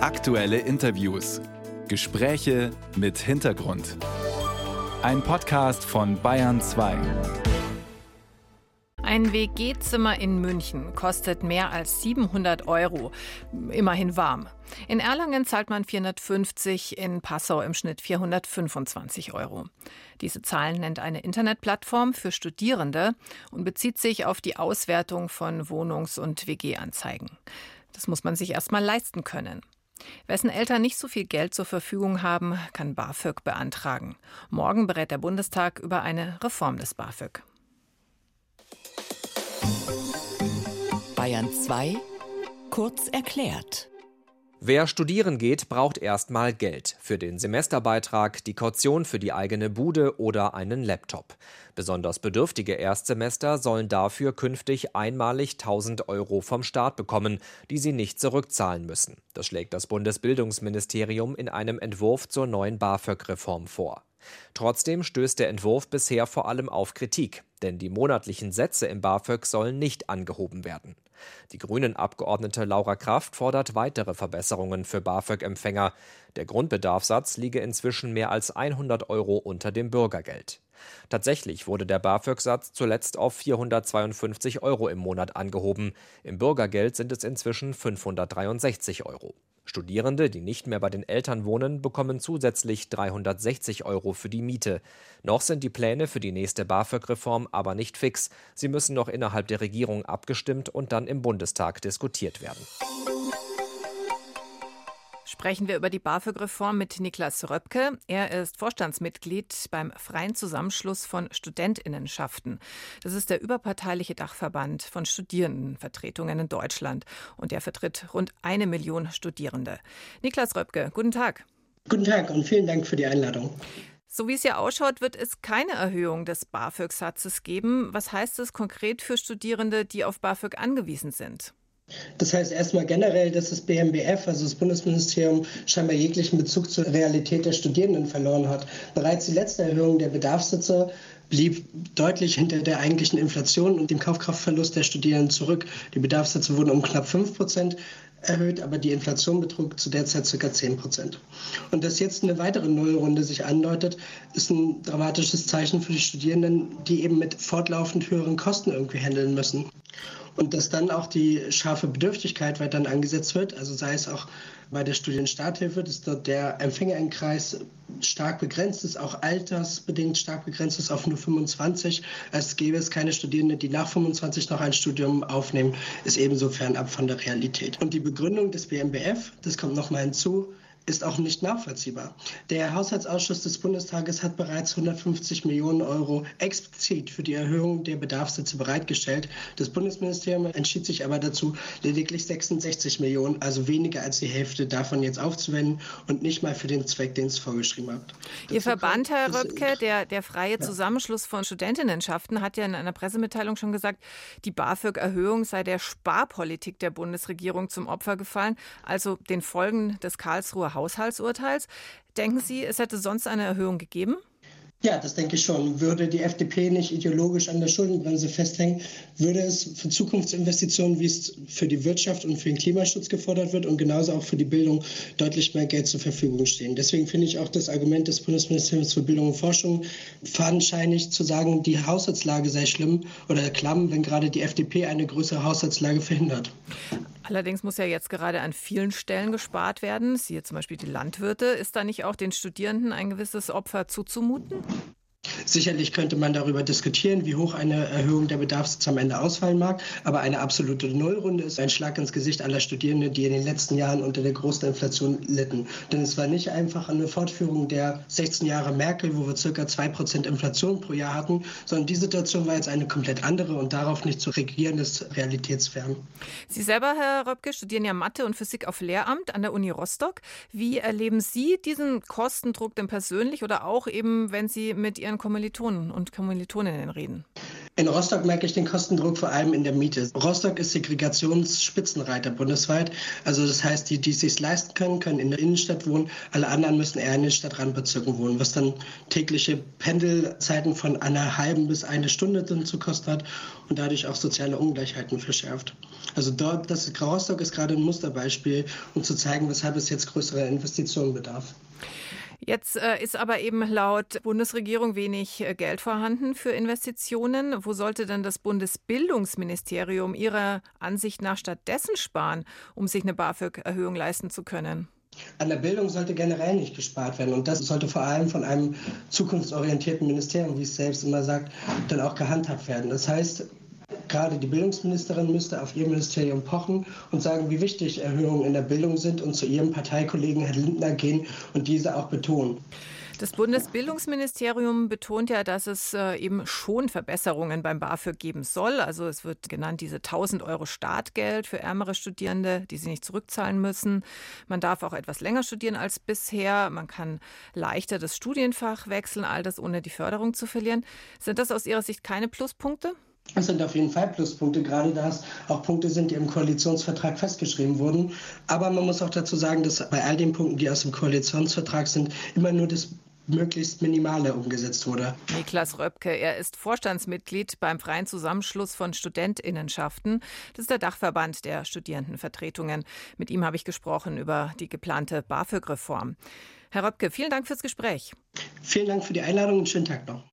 Aktuelle Interviews. Gespräche mit Hintergrund. Ein Podcast von Bayern 2. Ein WG-Zimmer in München kostet mehr als 700 Euro. Immerhin warm. In Erlangen zahlt man 450, in Passau im Schnitt 425 Euro. Diese Zahlen nennt eine Internetplattform für Studierende und bezieht sich auf die Auswertung von Wohnungs- und WG-Anzeigen. Das muss man sich erst mal leisten können. Wessen Eltern nicht so viel Geld zur Verfügung haben, kann BAföG beantragen. Morgen berät der Bundestag über eine Reform des BAföG. Bayern 2 kurz erklärt. Wer studieren geht, braucht erstmal Geld für den Semesterbeitrag, die Kaution für die eigene Bude oder einen Laptop. Besonders bedürftige Erstsemester sollen dafür künftig einmalig 1000 Euro vom Staat bekommen, die sie nicht zurückzahlen müssen. Das schlägt das Bundesbildungsministerium in einem Entwurf zur neuen BAföG-Reform vor. Trotzdem stößt der Entwurf bisher vor allem auf Kritik, denn die monatlichen Sätze im BAföG sollen nicht angehoben werden. Die Grünen-Abgeordnete Laura Kraft fordert weitere Verbesserungen für BAföG-Empfänger. Der Grundbedarfssatz liege inzwischen mehr als 100 Euro unter dem Bürgergeld. Tatsächlich wurde der BAföG-Satz zuletzt auf 452 Euro im Monat angehoben. Im Bürgergeld sind es inzwischen 563 Euro. Studierende, die nicht mehr bei den Eltern wohnen, bekommen zusätzlich 360 Euro für die Miete. Noch sind die Pläne für die nächste BAföG-Reform aber nicht fix. Sie müssen noch innerhalb der Regierung abgestimmt und dann im Bundestag diskutiert werden sprechen wir über die BAföG-Reform mit Niklas Röpke. Er ist Vorstandsmitglied beim Freien Zusammenschluss von Studentinnenschaften. Das ist der überparteiliche Dachverband von Studierendenvertretungen in Deutschland. Und der vertritt rund eine Million Studierende. Niklas Röpke, guten Tag. Guten Tag und vielen Dank für die Einladung. So wie es ja ausschaut, wird es keine Erhöhung des BAföG-Satzes geben. Was heißt das konkret für Studierende, die auf BAföG angewiesen sind? Das heißt erstmal generell, dass das BMBF, also das Bundesministerium, scheinbar jeglichen Bezug zur Realität der Studierenden verloren hat. Bereits die letzte Erhöhung der Bedarfssitze blieb deutlich hinter der eigentlichen Inflation und dem Kaufkraftverlust der Studierenden zurück. Die Bedarfssätze wurden um knapp 5 Prozent erhöht, aber die Inflation betrug zu der Zeit ca. 10 Prozent. Und dass jetzt eine weitere Nullrunde sich andeutet, ist ein dramatisches Zeichen für die Studierenden, die eben mit fortlaufend höheren Kosten irgendwie handeln müssen und dass dann auch die scharfe Bedürftigkeit weiter angesetzt wird, also sei es auch bei der Studienstarthilfe, dass dort der Empfängerinnenkreis stark begrenzt ist, auch altersbedingt stark begrenzt ist auf nur 25. Es gäbe es keine Studierenden, die nach 25 noch ein Studium aufnehmen, ist ebenso fernab von der Realität. Und die Begründung des BMBF, das kommt nochmal hinzu, ist auch nicht nachvollziehbar. Der Haushaltsausschuss des Bundestages hat bereits 150 Millionen Euro explizit für die Erhöhung der Bedarfssätze bereitgestellt. Das Bundesministerium entschied sich aber dazu, lediglich 66 Millionen, also weniger als die Hälfte davon jetzt aufzuwenden und nicht mal für den Zweck, den es vorgeschrieben hat. Ihr Verband, Herr Röpke, der, der Freie Zusammenschluss von Studentinnenschaften, hat ja in einer Pressemitteilung schon gesagt, die BAföG-Erhöhung sei der Sparpolitik der Bundesregierung zum Opfer gefallen, also den Folgen des Karlsruher Haushaltsurteils. Denken Sie, es hätte sonst eine Erhöhung gegeben? Ja, das denke ich schon. Würde die FDP nicht ideologisch an der Schuldenbremse festhängen, würde es für Zukunftsinvestitionen, wie es für die Wirtschaft und für den Klimaschutz gefordert wird und genauso auch für die Bildung deutlich mehr Geld zur Verfügung stehen. Deswegen finde ich auch das Argument des Bundesministeriums für Bildung und Forschung fadenscheinig zu sagen, die Haushaltslage sei schlimm oder klamm, wenn gerade die FDP eine größere Haushaltslage verhindert. Allerdings muss ja jetzt gerade an vielen Stellen gespart werden, siehe zum Beispiel die Landwirte. Ist da nicht auch den Studierenden ein gewisses Opfer zuzumuten? Sicherlich könnte man darüber diskutieren, wie hoch eine Erhöhung der Bedarfssätze am Ende ausfallen mag, aber eine absolute Nullrunde ist ein Schlag ins Gesicht aller Studierenden, die in den letzten Jahren unter der großen Inflation litten. Denn es war nicht einfach eine Fortführung der 16 Jahre Merkel, wo wir ca. 2% Inflation pro Jahr hatten, sondern die Situation war jetzt eine komplett andere und darauf nicht zu regieren ist realitätsfern. Sie selber, Herr Röpke, studieren ja Mathe und Physik auf Lehramt an der Uni Rostock. Wie erleben Sie diesen Kostendruck denn persönlich oder auch eben, wenn Sie mit Ihren Kommilitonen und Kommilitoninnen reden? In Rostock merke ich den Kostendruck vor allem in der Miete. Rostock ist Segregationsspitzenreiter bundesweit. Also das heißt, die, die es sich leisten können, können in der Innenstadt wohnen. Alle anderen müssen eher in den Stadtrandbezirken wohnen, was dann tägliche Pendelzeiten von einer halben bis eine Stunde dann zu kosten hat und dadurch auch soziale Ungleichheiten verschärft. Also dort, das Rostock ist gerade ein Musterbeispiel, um zu zeigen, weshalb es jetzt größere Investitionen bedarf. Jetzt äh, ist aber eben laut Bundesregierung wenig äh, Geld vorhanden für Investitionen. Wo sollte denn das Bundesbildungsministerium Ihrer Ansicht nach stattdessen sparen, um sich eine BAföG-Erhöhung leisten zu können? An der Bildung sollte generell nicht gespart werden. Und das sollte vor allem von einem zukunftsorientierten Ministerium, wie es selbst immer sagt, dann auch gehandhabt werden. Das heißt, Gerade die Bildungsministerin müsste auf ihr Ministerium pochen und sagen, wie wichtig Erhöhungen in der Bildung sind und zu ihrem Parteikollegen Herrn Lindner gehen und diese auch betonen. Das Bundesbildungsministerium betont ja, dass es äh, eben schon Verbesserungen beim BAföG geben soll. Also es wird genannt diese 1000 Euro Startgeld für ärmere Studierende, die sie nicht zurückzahlen müssen. Man darf auch etwas länger studieren als bisher. Man kann leichter das Studienfach wechseln, all das ohne die Förderung zu verlieren. Sind das aus Ihrer Sicht keine Pluspunkte? Das sind auf jeden Fall Pluspunkte, gerade da es auch Punkte sind, die im Koalitionsvertrag festgeschrieben wurden. Aber man muss auch dazu sagen, dass bei all den Punkten, die aus dem Koalitionsvertrag sind, immer nur das möglichst Minimale umgesetzt wurde. Niklas Röpke, er ist Vorstandsmitglied beim Freien Zusammenschluss von Studentinnenschaften. Das ist der Dachverband der Studierendenvertretungen. Mit ihm habe ich gesprochen über die geplante BAföG-Reform. Herr Röpke, vielen Dank fürs Gespräch. Vielen Dank für die Einladung und schönen Tag noch.